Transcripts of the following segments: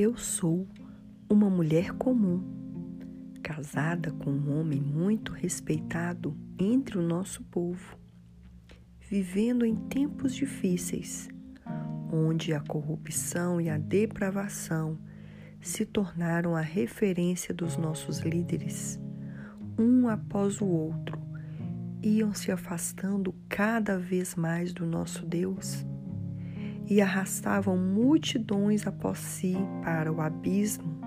Eu sou uma mulher comum, casada com um homem muito respeitado entre o nosso povo, vivendo em tempos difíceis, onde a corrupção e a depravação se tornaram a referência dos nossos líderes, um após o outro, iam se afastando cada vez mais do nosso Deus e arrastavam multidões após si para o abismo.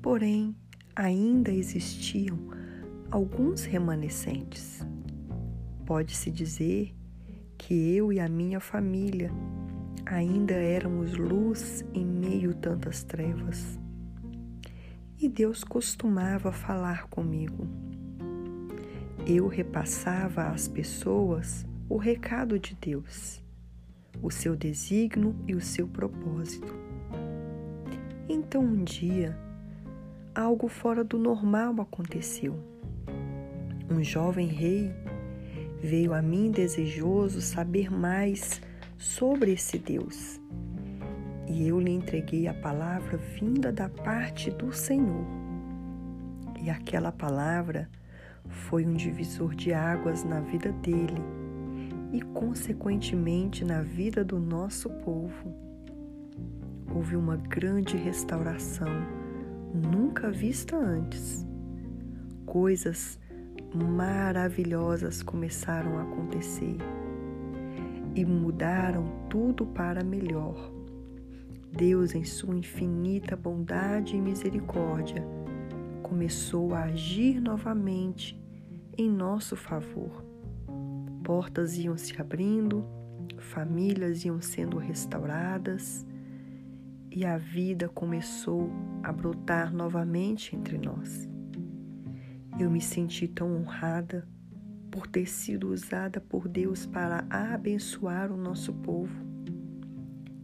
Porém, ainda existiam alguns remanescentes. Pode-se dizer que eu e a minha família ainda éramos luz em meio tantas trevas. E Deus costumava falar comigo. Eu repassava às pessoas o recado de Deus o seu desígnio e o seu propósito. Então um dia, algo fora do normal aconteceu. Um jovem rei veio a mim desejoso saber mais sobre esse Deus. E eu lhe entreguei a palavra vinda da parte do Senhor. E aquela palavra foi um divisor de águas na vida dele e, consequentemente, na vida do nosso povo. Houve uma grande restauração nunca vista antes. Coisas maravilhosas começaram a acontecer e mudaram tudo para melhor. Deus, em sua infinita bondade e misericórdia, começou a agir novamente em nosso favor portas iam se abrindo, famílias iam sendo restauradas e a vida começou a brotar novamente entre nós. Eu me senti tão honrada por ter sido usada por Deus para abençoar o nosso povo.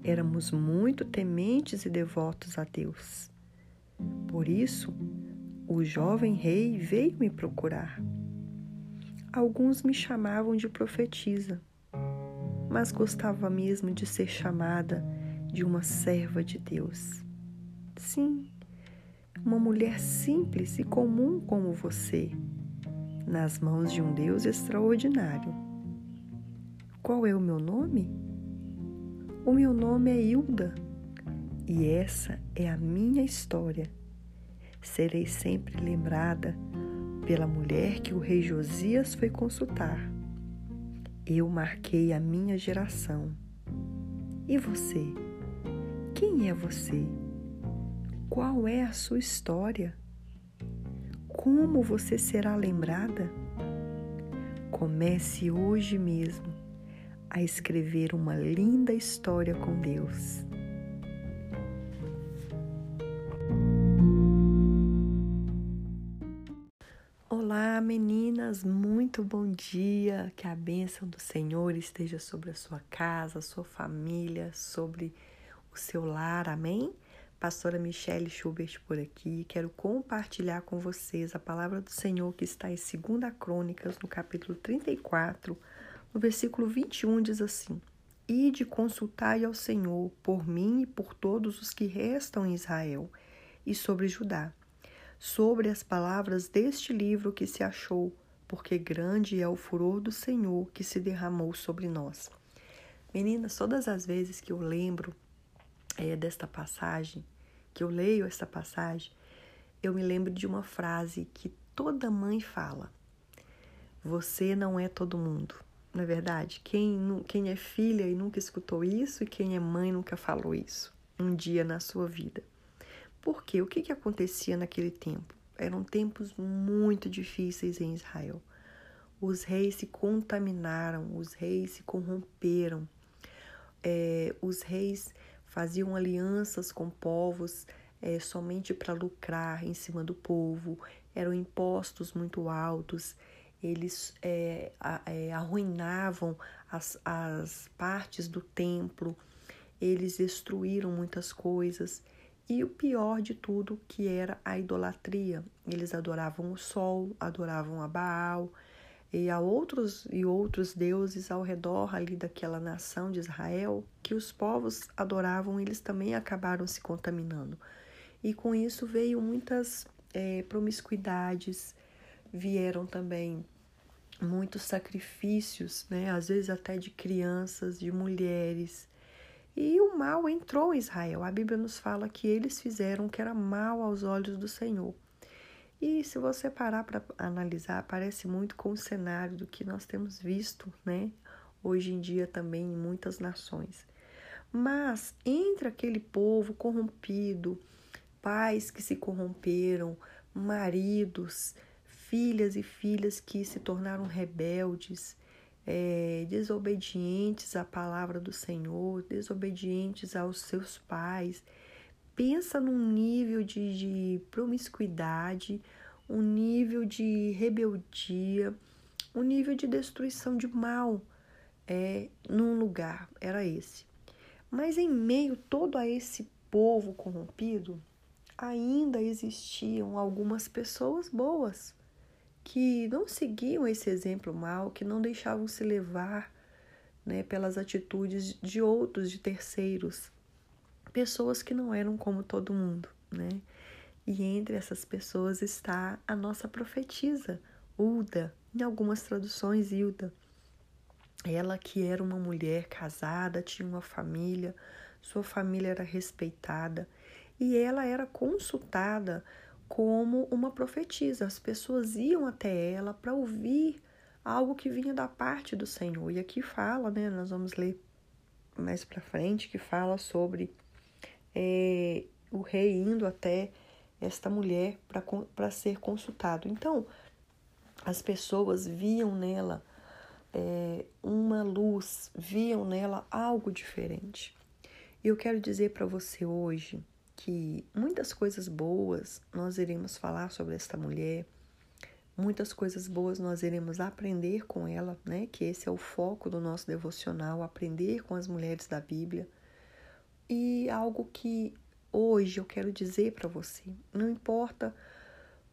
Éramos muito tementes e devotos a Deus. Por isso, o jovem rei veio me procurar Alguns me chamavam de profetisa, mas gostava mesmo de ser chamada de uma serva de Deus. Sim, uma mulher simples e comum como você, nas mãos de um Deus extraordinário. Qual é o meu nome? O meu nome é Hilda e essa é a minha história. Serei sempre lembrada pela mulher que o rei Josias foi consultar. Eu marquei a minha geração. E você? Quem é você? Qual é a sua história? Como você será lembrada? Comece hoje mesmo a escrever uma linda história com Deus. Meninas, muito bom dia. Que a bênção do Senhor esteja sobre a sua casa, sua família, sobre o seu lar. Amém? Pastora Michelle Schubert por aqui. Quero compartilhar com vocês a palavra do Senhor que está em 2 Crônicas, no capítulo 34, no versículo 21, diz assim: Ide consultai ao Senhor por mim e por todos os que restam em Israel e sobre Judá sobre as palavras deste livro que se achou, porque grande é o furor do Senhor que se derramou sobre nós. Meninas, todas as vezes que eu lembro é, desta passagem, que eu leio esta passagem, eu me lembro de uma frase que toda mãe fala: Você não é todo mundo. Não é verdade? Quem, quem é filha e nunca escutou isso, e quem é mãe nunca falou isso um dia na sua vida. Por quê? O que, que acontecia naquele tempo? Eram tempos muito difíceis em Israel. Os reis se contaminaram, os reis se corromperam, é, os reis faziam alianças com povos é, somente para lucrar em cima do povo, eram impostos muito altos, eles é, é, arruinavam as, as partes do templo, eles destruíram muitas coisas. E o pior de tudo, que era a idolatria. Eles adoravam o sol, adoravam a Baal, e a outros e outros deuses ao redor ali daquela nação de Israel que os povos adoravam, eles também acabaram se contaminando. E com isso veio muitas é, promiscuidades, vieram também muitos sacrifícios, né? às vezes até de crianças, de mulheres. E o mal entrou em Israel. A Bíblia nos fala que eles fizeram o que era mal aos olhos do Senhor. E se você parar para analisar, parece muito com o cenário do que nós temos visto, né? Hoje em dia também em muitas nações. Mas entre aquele povo corrompido, pais que se corromperam, maridos, filhas e filhas que se tornaram rebeldes, é, desobedientes à palavra do Senhor, desobedientes aos seus pais, pensa num nível de, de promiscuidade, um nível de rebeldia, um nível de destruição de mal é, num lugar, era esse. Mas em meio todo a esse povo corrompido, ainda existiam algumas pessoas boas que não seguiam esse exemplo mal, que não deixavam se levar né, pelas atitudes de outros, de terceiros pessoas que não eram como todo mundo, né? E entre essas pessoas está a nossa profetisa, Ulda, em algumas traduções, Hilda. Ela que era uma mulher casada, tinha uma família, sua família era respeitada e ela era consultada como uma profetisa. As pessoas iam até ela para ouvir algo que vinha da parte do Senhor. E aqui fala, né? Nós vamos ler mais para frente que fala sobre é, o rei indo até esta mulher para ser consultado. Então, as pessoas viam nela é, uma luz, viam nela algo diferente. E eu quero dizer para você hoje que muitas coisas boas nós iremos falar sobre esta mulher, muitas coisas boas nós iremos aprender com ela, né? Que esse é o foco do nosso devocional, aprender com as mulheres da Bíblia. E algo que hoje eu quero dizer para você: não importa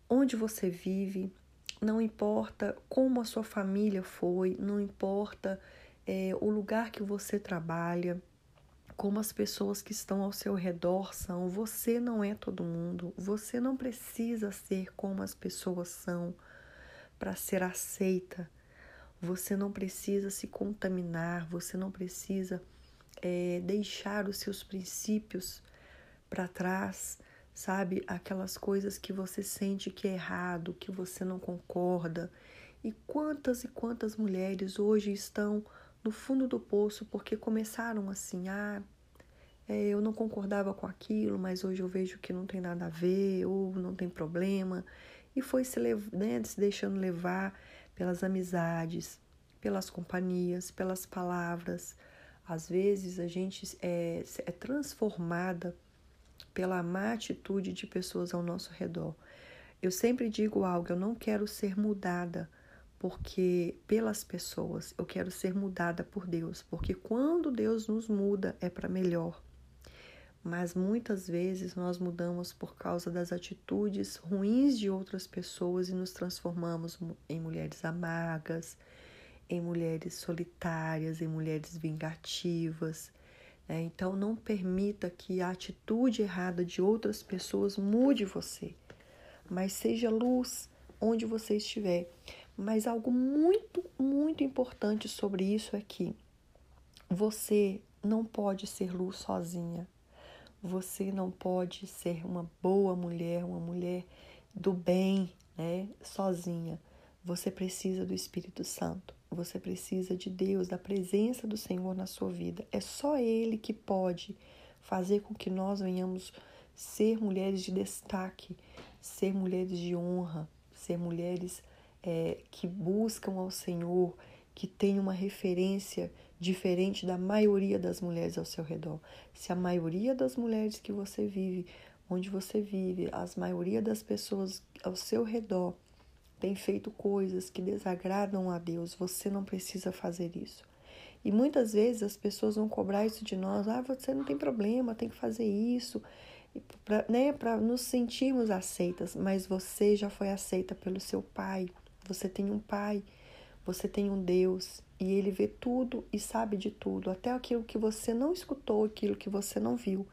onde você vive, não importa como a sua família foi, não importa é, o lugar que você trabalha, como as pessoas que estão ao seu redor são, você não é todo mundo, você não precisa ser como as pessoas são para ser aceita. Você não precisa se contaminar, você não precisa é, deixar os seus princípios para trás, sabe? Aquelas coisas que você sente que é errado, que você não concorda. E quantas e quantas mulheres hoje estão no fundo do poço porque começaram assim, ah, é, eu não concordava com aquilo, mas hoje eu vejo que não tem nada a ver, ou não tem problema, e foi se, né, se deixando levar pelas amizades, pelas companhias, pelas palavras, às vezes a gente é, é transformada pela má atitude de pessoas ao nosso redor. Eu sempre digo algo, eu não quero ser mudada porque pelas pessoas, eu quero ser mudada por Deus, porque quando Deus nos muda é para melhor. Mas muitas vezes nós mudamos por causa das atitudes ruins de outras pessoas e nos transformamos em mulheres amargas, em mulheres solitárias, em mulheres vingativas. Né? Então, não permita que a atitude errada de outras pessoas mude você, mas seja luz onde você estiver. Mas algo muito, muito importante sobre isso é que você não pode ser luz sozinha. Você não pode ser uma boa mulher, uma mulher do bem, né, sozinha. Você precisa do Espírito Santo. Você precisa de Deus, da presença do Senhor na sua vida. É só Ele que pode fazer com que nós venhamos ser mulheres de destaque, ser mulheres de honra, ser mulheres é, que buscam ao Senhor, que têm uma referência diferente da maioria das mulheres ao seu redor. Se a maioria das mulheres que você vive, onde você vive, as maioria das pessoas ao seu redor tem feito coisas que desagradam a Deus, você não precisa fazer isso. E muitas vezes as pessoas vão cobrar isso de nós, ah, você não tem problema, tem que fazer isso, para né, nos sentirmos aceitas, mas você já foi aceita pelo seu pai, você tem um pai, Você tem um Deus e ele vê tudo e sabe de tudo, até aquilo que você não escutou, aquilo que você não viu.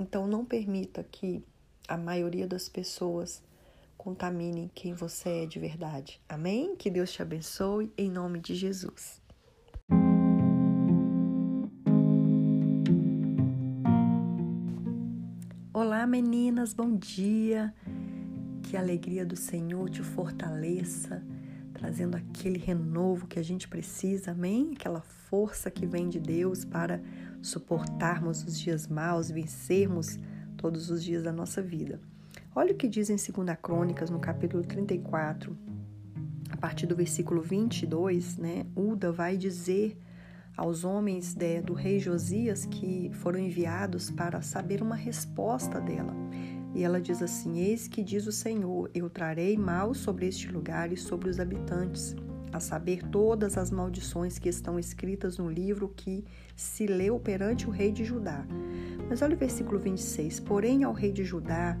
Então não permita que a maioria das pessoas contaminem quem você é de verdade. Amém? Que Deus te abençoe em nome de Jesus. Olá, meninas, bom dia. Que a alegria do Senhor te fortaleça, trazendo aquele renovo que a gente precisa, amém? Aquela força que vem de Deus para suportarmos os dias maus, vencermos todos os dias da nossa vida. Olha o que diz em 2 Crônicas, no capítulo 34, a partir do versículo 22, né? Uda vai dizer aos homens de, do rei Josias que foram enviados para saber uma resposta dela. E ela diz assim: Eis que diz o Senhor: Eu trarei mal sobre este lugar e sobre os habitantes, a saber, todas as maldições que estão escritas no livro que se leu perante o rei de Judá. Mas olha o versículo 26: Porém, ao rei de Judá,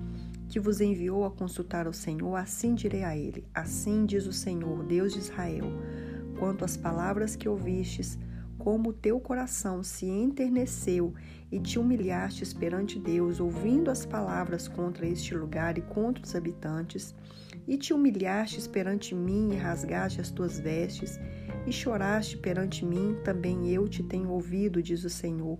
que vos enviou a consultar o Senhor, assim direi a ele: Assim diz o Senhor, Deus de Israel: Quanto às palavras que ouvistes, como o teu coração se enterneceu e te humilhastes perante Deus, ouvindo as palavras contra este lugar e contra os habitantes, e te humilhastes perante mim e rasgaste as tuas vestes, e choraste perante mim, também eu te tenho ouvido, diz o Senhor.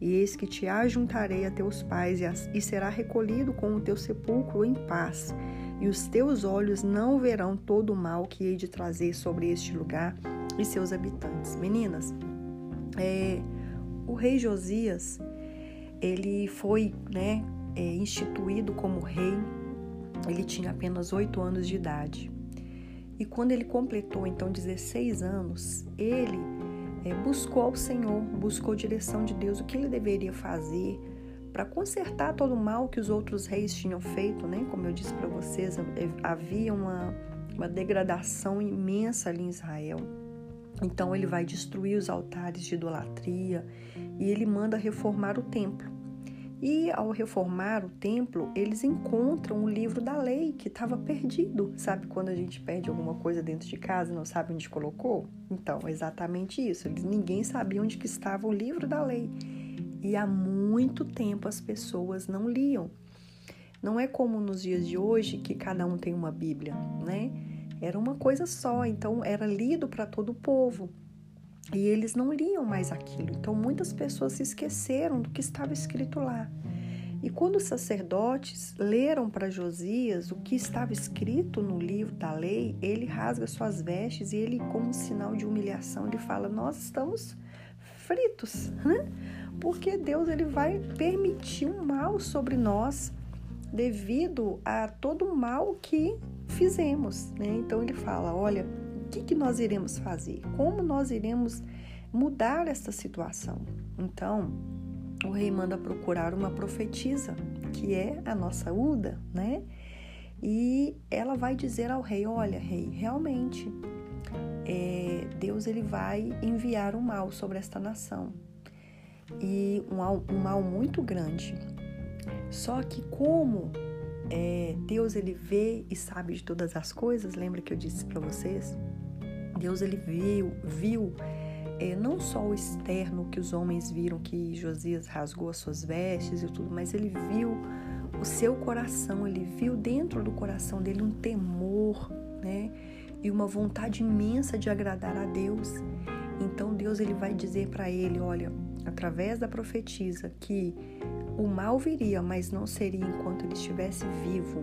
E eis que te ajuntarei a teus pais, e será recolhido com o teu sepulcro em paz, e os teus olhos não verão todo o mal que hei de trazer sobre este lugar e seus habitantes. Meninas, é, o rei Josias, ele foi né, é, instituído como rei ele tinha apenas oito anos de idade. E quando ele completou então 16 anos, ele é, buscou ao Senhor, buscou a direção de Deus, o que ele deveria fazer para consertar todo o mal que os outros reis tinham feito, né? Como eu disse para vocês, havia uma, uma degradação imensa ali em Israel. Então ele vai destruir os altares de idolatria e ele manda reformar o templo. E ao reformar o templo, eles encontram o livro da lei que estava perdido. Sabe quando a gente perde alguma coisa dentro de casa e não sabe onde colocou? Então, exatamente isso. Eles, ninguém sabia onde que estava o livro da lei. E há muito tempo as pessoas não liam. Não é como nos dias de hoje que cada um tem uma Bíblia, né? Era uma coisa só, então era lido para todo o povo. E eles não liam mais aquilo. Então muitas pessoas se esqueceram do que estava escrito lá. E quando os sacerdotes leram para Josias o que estava escrito no livro da lei, ele rasga suas vestes e ele, como sinal de humilhação, ele fala: Nós estamos fritos, né? porque Deus ele vai permitir um mal sobre nós devido a todo o mal que fizemos. Né? Então ele fala: Olha, que, que nós iremos fazer? Como nós iremos mudar esta situação? Então, o rei manda procurar uma profetisa, que é a nossa Uda, né? E ela vai dizer ao rei: Olha, rei, realmente é, Deus ele vai enviar um mal sobre esta nação e um um mal muito grande. Só que como é, Deus ele vê e sabe de todas as coisas, lembra que eu disse para vocês? Deus ele viu, viu é, não só o externo que os homens viram que Josias rasgou as suas vestes e tudo, mas ele viu o seu coração, ele viu dentro do coração dele um temor, né? E uma vontade imensa de agradar a Deus. Então Deus ele vai dizer para ele, olha, através da profetisa que o mal viria, mas não seria enquanto ele estivesse vivo.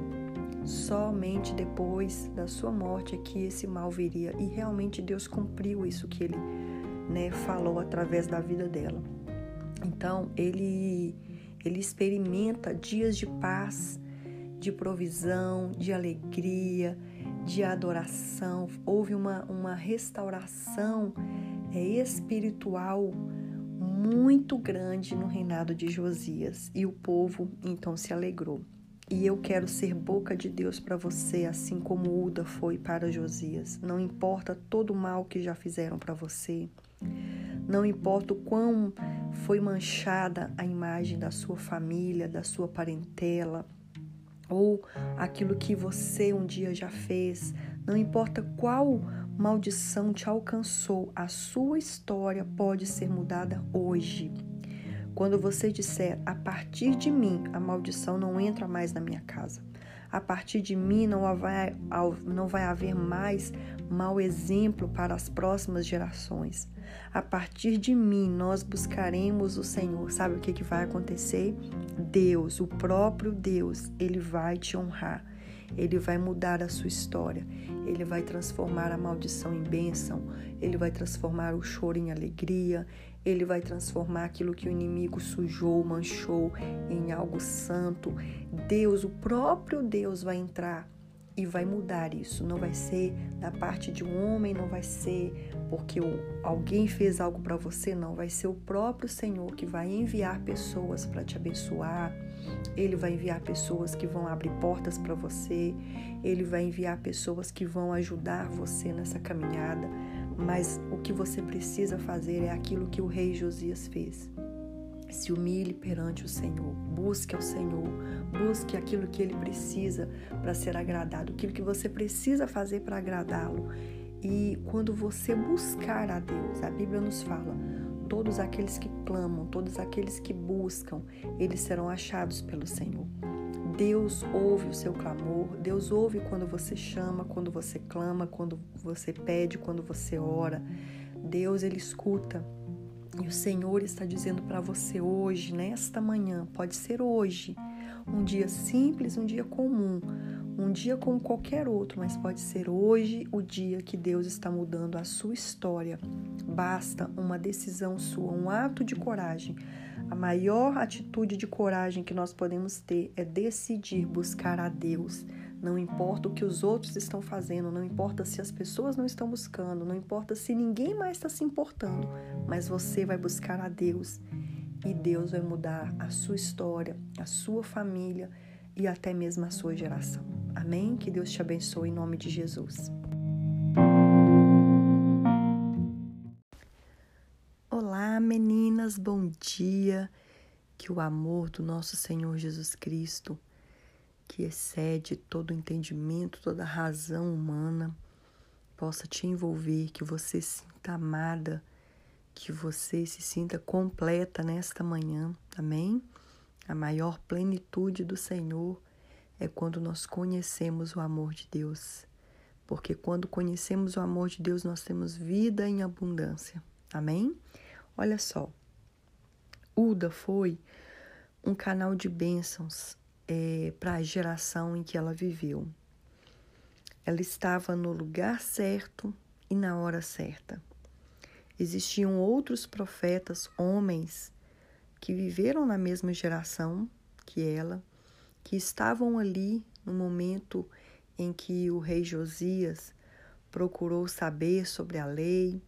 Somente depois da sua morte é que esse mal viria. E realmente Deus cumpriu isso que ele né, falou através da vida dela. Então, ele, ele experimenta dias de paz, de provisão, de alegria, de adoração. Houve uma, uma restauração é, espiritual muito grande no reinado de Josias. E o povo então se alegrou. E eu quero ser boca de Deus para você, assim como Uda foi para Josias. Não importa todo o mal que já fizeram para você. Não importa o quão foi manchada a imagem da sua família, da sua parentela, ou aquilo que você um dia já fez. Não importa qual maldição te alcançou, a sua história pode ser mudada hoje. Quando você disser, a partir de mim, a maldição não entra mais na minha casa. A partir de mim não vai, não vai haver mais mau exemplo para as próximas gerações. A partir de mim nós buscaremos o Senhor. Sabe o que, que vai acontecer? Deus, o próprio Deus, ele vai te honrar. Ele vai mudar a sua história. Ele vai transformar a maldição em bênção. Ele vai transformar o choro em alegria. Ele vai transformar aquilo que o inimigo sujou, manchou em algo santo. Deus, o próprio Deus, vai entrar e vai mudar isso. Não vai ser da parte de um homem, não vai ser porque alguém fez algo para você, não. Vai ser o próprio Senhor que vai enviar pessoas para te abençoar. Ele vai enviar pessoas que vão abrir portas para você. Ele vai enviar pessoas que vão ajudar você nessa caminhada. Mas o que você precisa fazer é aquilo que o rei Josias fez. Se humilhe perante o Senhor, busque ao Senhor, busque aquilo que ele precisa para ser agradado, aquilo que você precisa fazer para agradá-lo. E quando você buscar a Deus, a Bíblia nos fala: todos aqueles que clamam, todos aqueles que buscam, eles serão achados pelo Senhor. Deus ouve o seu clamor, Deus ouve quando você chama, quando você clama, quando você pede, quando você ora. Deus ele escuta. E o Senhor está dizendo para você hoje, nesta manhã, pode ser hoje, um dia simples, um dia comum, um dia como qualquer outro, mas pode ser hoje o dia que Deus está mudando a sua história. Basta uma decisão sua, um ato de coragem. A maior atitude de coragem que nós podemos ter é decidir buscar a Deus não importa o que os outros estão fazendo, não importa se as pessoas não estão buscando, não importa se ninguém mais está se importando, mas você vai buscar a Deus e Deus vai mudar a sua história, a sua família e até mesmo a sua geração. Amém? Que Deus te abençoe em nome de Jesus. Olá, meninas, bom dia. Que o amor do nosso Senhor Jesus Cristo que excede todo entendimento, toda razão humana, possa te envolver, que você se sinta amada, que você se sinta completa nesta manhã, amém? A maior plenitude do Senhor é quando nós conhecemos o amor de Deus. Porque quando conhecemos o amor de Deus, nós temos vida em abundância. Amém? Olha só. Uda foi um canal de bênçãos é, para a geração em que ela viveu. Ela estava no lugar certo e na hora certa. Existiam outros profetas, homens, que viveram na mesma geração que ela, que estavam ali no momento em que o rei Josias procurou saber sobre a lei,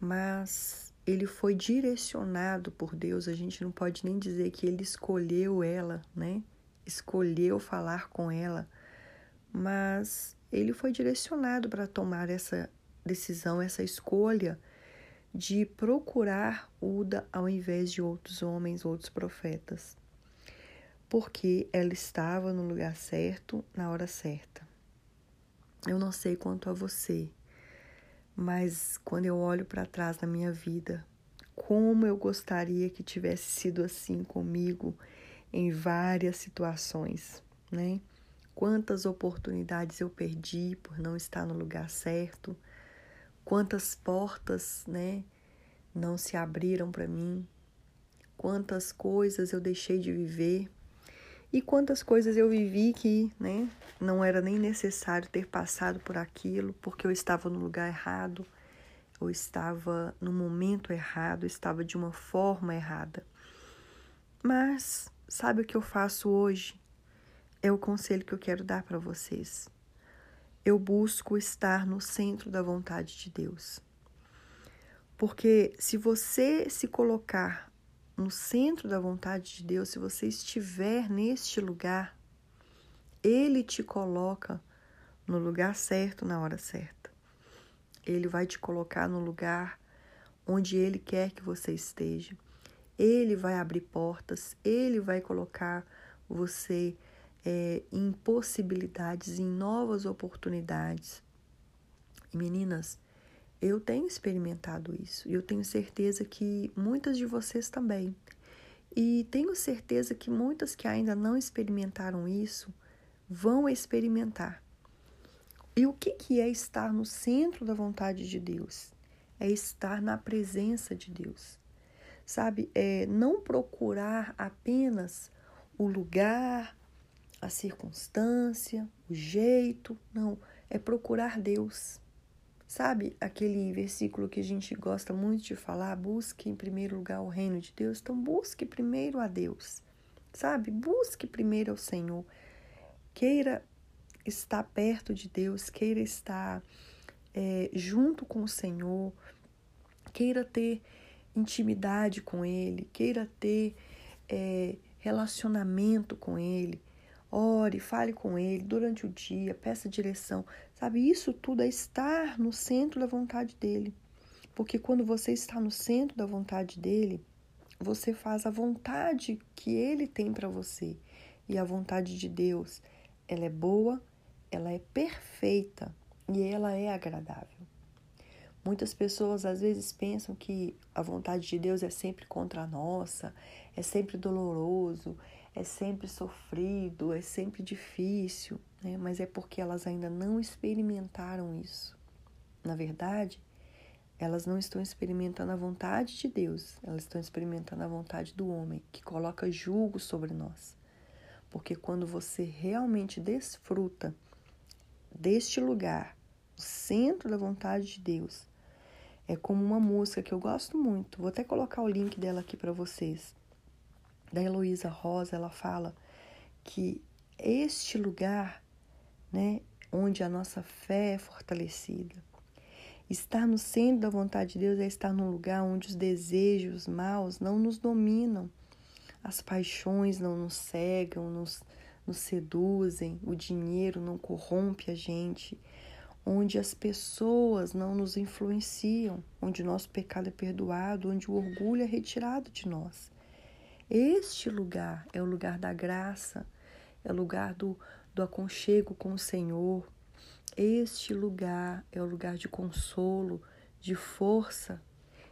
mas ele foi direcionado por Deus. A gente não pode nem dizer que ele escolheu ela, né? Escolheu falar com ela, mas ele foi direcionado para tomar essa decisão, essa escolha de procurar Uda ao invés de outros homens, outros profetas, porque ela estava no lugar certo, na hora certa. Eu não sei quanto a você, mas quando eu olho para trás na minha vida, como eu gostaria que tivesse sido assim comigo em várias situações, né? Quantas oportunidades eu perdi por não estar no lugar certo, quantas portas, né, não se abriram para mim, quantas coisas eu deixei de viver e quantas coisas eu vivi que, né, não era nem necessário ter passado por aquilo, porque eu estava no lugar errado, eu estava no momento errado, eu estava de uma forma errada. Mas Sabe o que eu faço hoje? É o conselho que eu quero dar para vocês. Eu busco estar no centro da vontade de Deus. Porque se você se colocar no centro da vontade de Deus, se você estiver neste lugar, Ele te coloca no lugar certo na hora certa. Ele vai te colocar no lugar onde Ele quer que você esteja. Ele vai abrir portas, ele vai colocar você é, em possibilidades, em novas oportunidades, Meninas, eu tenho experimentado isso e eu tenho certeza que muitas de vocês também. E tenho certeza que muitas que ainda não experimentaram isso vão experimentar. E o que, que é estar no centro da vontade de Deus? É estar na presença de Deus. Sabe, é não procurar apenas o lugar, a circunstância, o jeito, não, é procurar Deus. Sabe aquele versículo que a gente gosta muito de falar? Busque em primeiro lugar o reino de Deus. Então, busque primeiro a Deus. Sabe? Busque primeiro ao Senhor. Queira estar perto de Deus, queira estar é, junto com o Senhor, queira ter intimidade com Ele, queira ter é, relacionamento com Ele. Ore, fale com Ele durante o dia, peça direção. Sabe, isso tudo é estar no centro da vontade dele. Porque quando você está no centro da vontade dele, você faz a vontade que ele tem para você. E a vontade de Deus, ela é boa, ela é perfeita e ela é agradável. Muitas pessoas às vezes pensam que a vontade de Deus é sempre contra a nossa, é sempre doloroso, é sempre sofrido, é sempre difícil, né? mas é porque elas ainda não experimentaram isso. Na verdade, elas não estão experimentando a vontade de Deus, elas estão experimentando a vontade do homem, que coloca julgo sobre nós. Porque quando você realmente desfruta deste lugar, o centro da vontade de Deus, é como uma música que eu gosto muito. Vou até colocar o link dela aqui para vocês. Da Heloísa Rosa, ela fala que este lugar, né, onde a nossa fé é fortalecida, estar no centro da vontade de Deus é estar num lugar onde os desejos maus não nos dominam, as paixões não nos cegam, nos, nos seduzem, o dinheiro não corrompe a gente, onde as pessoas não nos influenciam, onde o nosso pecado é perdoado, onde o orgulho é retirado de nós. Este lugar é o lugar da graça, é o lugar do, do aconchego com o Senhor. Este lugar é o lugar de consolo, de força.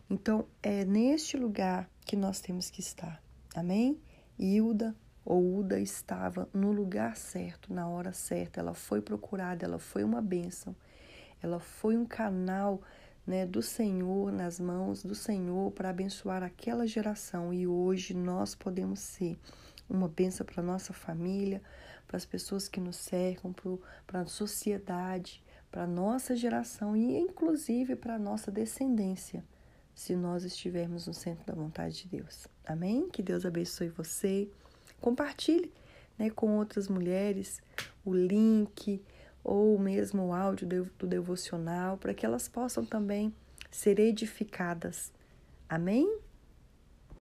Então, é neste lugar que nós temos que estar. Amém? Hilda ou Uda estava no lugar certo, na hora certa. Ela foi procurada, ela foi uma bênção. Ela foi um canal né, do Senhor, nas mãos do Senhor, para abençoar aquela geração. E hoje nós podemos ser uma bênção para nossa família, para as pessoas que nos cercam, para a sociedade, para a nossa geração e inclusive para a nossa descendência, se nós estivermos no centro da vontade de Deus. Amém? Que Deus abençoe você. Compartilhe né, com outras mulheres o link ou mesmo o áudio do devocional, para que elas possam também ser edificadas. Amém?